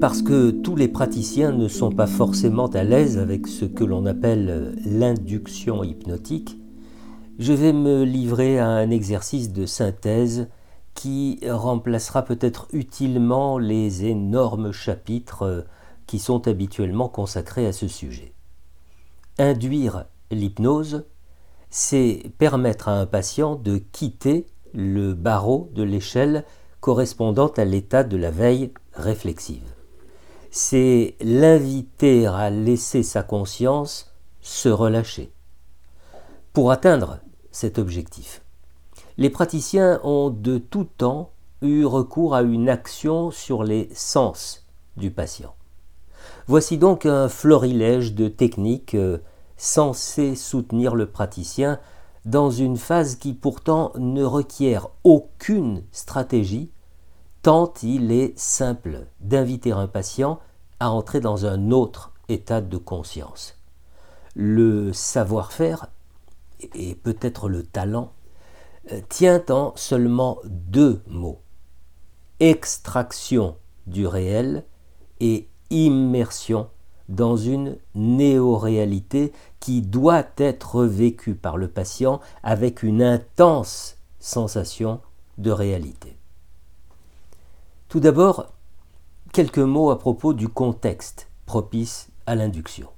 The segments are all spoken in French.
parce que tous les praticiens ne sont pas forcément à l'aise avec ce que l'on appelle l'induction hypnotique, je vais me livrer à un exercice de synthèse qui remplacera peut-être utilement les énormes chapitres qui sont habituellement consacrés à ce sujet. Induire l'hypnose, c'est permettre à un patient de quitter le barreau de l'échelle correspondant à l'état de la veille réflexive. C'est l'inviter à laisser sa conscience se relâcher. Pour atteindre cet objectif, les praticiens ont de tout temps eu recours à une action sur les sens du patient. Voici donc un florilège de techniques euh, censées soutenir le praticien dans une phase qui pourtant ne requiert aucune stratégie, tant il est simple d'inviter un patient à entrer dans un autre état de conscience. Le savoir-faire, et peut-être le talent, euh, tient en seulement deux mots extraction du réel et immersion dans une néo-réalité qui doit être vécue par le patient avec une intense sensation de réalité. Tout d'abord, quelques mots à propos du contexte propice à l'induction.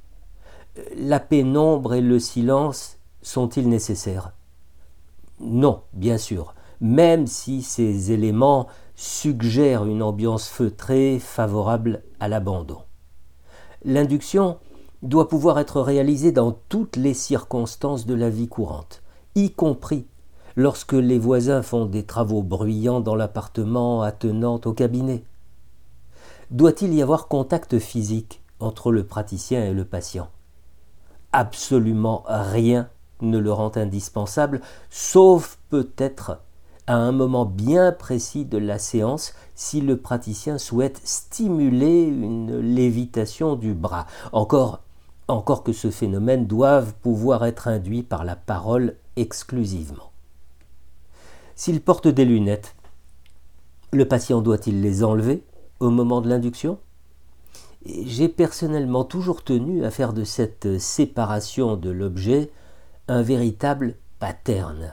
La pénombre et le silence sont-ils nécessaires? Non, bien sûr, même si ces éléments suggèrent une ambiance feutrée favorable à l'abandon. L'induction doit pouvoir être réalisée dans toutes les circonstances de la vie courante, y compris lorsque les voisins font des travaux bruyants dans l'appartement attenant au cabinet. Doit-il y avoir contact physique entre le praticien et le patient? Absolument rien ne le rend indispensable, sauf peut-être à un moment bien précis de la séance si le praticien souhaite stimuler une lévitation du bras. Encore, encore que ce phénomène doive pouvoir être induit par la parole exclusivement. S'il porte des lunettes, le patient doit-il les enlever au moment de l'induction? J'ai personnellement toujours tenu à faire de cette séparation de l'objet un véritable pattern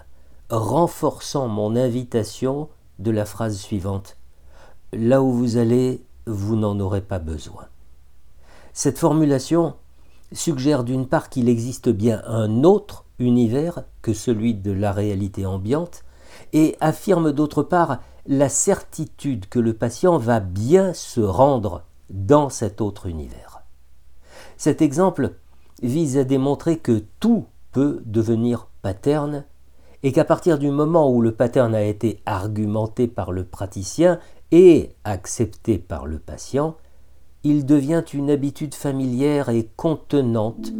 renforçant mon invitation de la phrase suivante Là où vous allez, vous n'en aurez pas besoin. Cette formulation suggère d'une part qu'il existe bien un autre univers que celui de la réalité ambiante, et affirme d'autre part la certitude que le patient va bien se rendre dans cet autre univers. Cet exemple vise à démontrer que tout peut devenir paterne et qu'à partir du moment où le pattern a été argumenté par le praticien et accepté par le patient, il devient une habitude familière et contenante,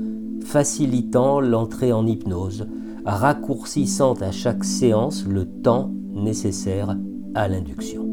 facilitant l'entrée en hypnose, raccourcissant à chaque séance le temps nécessaire à l'induction.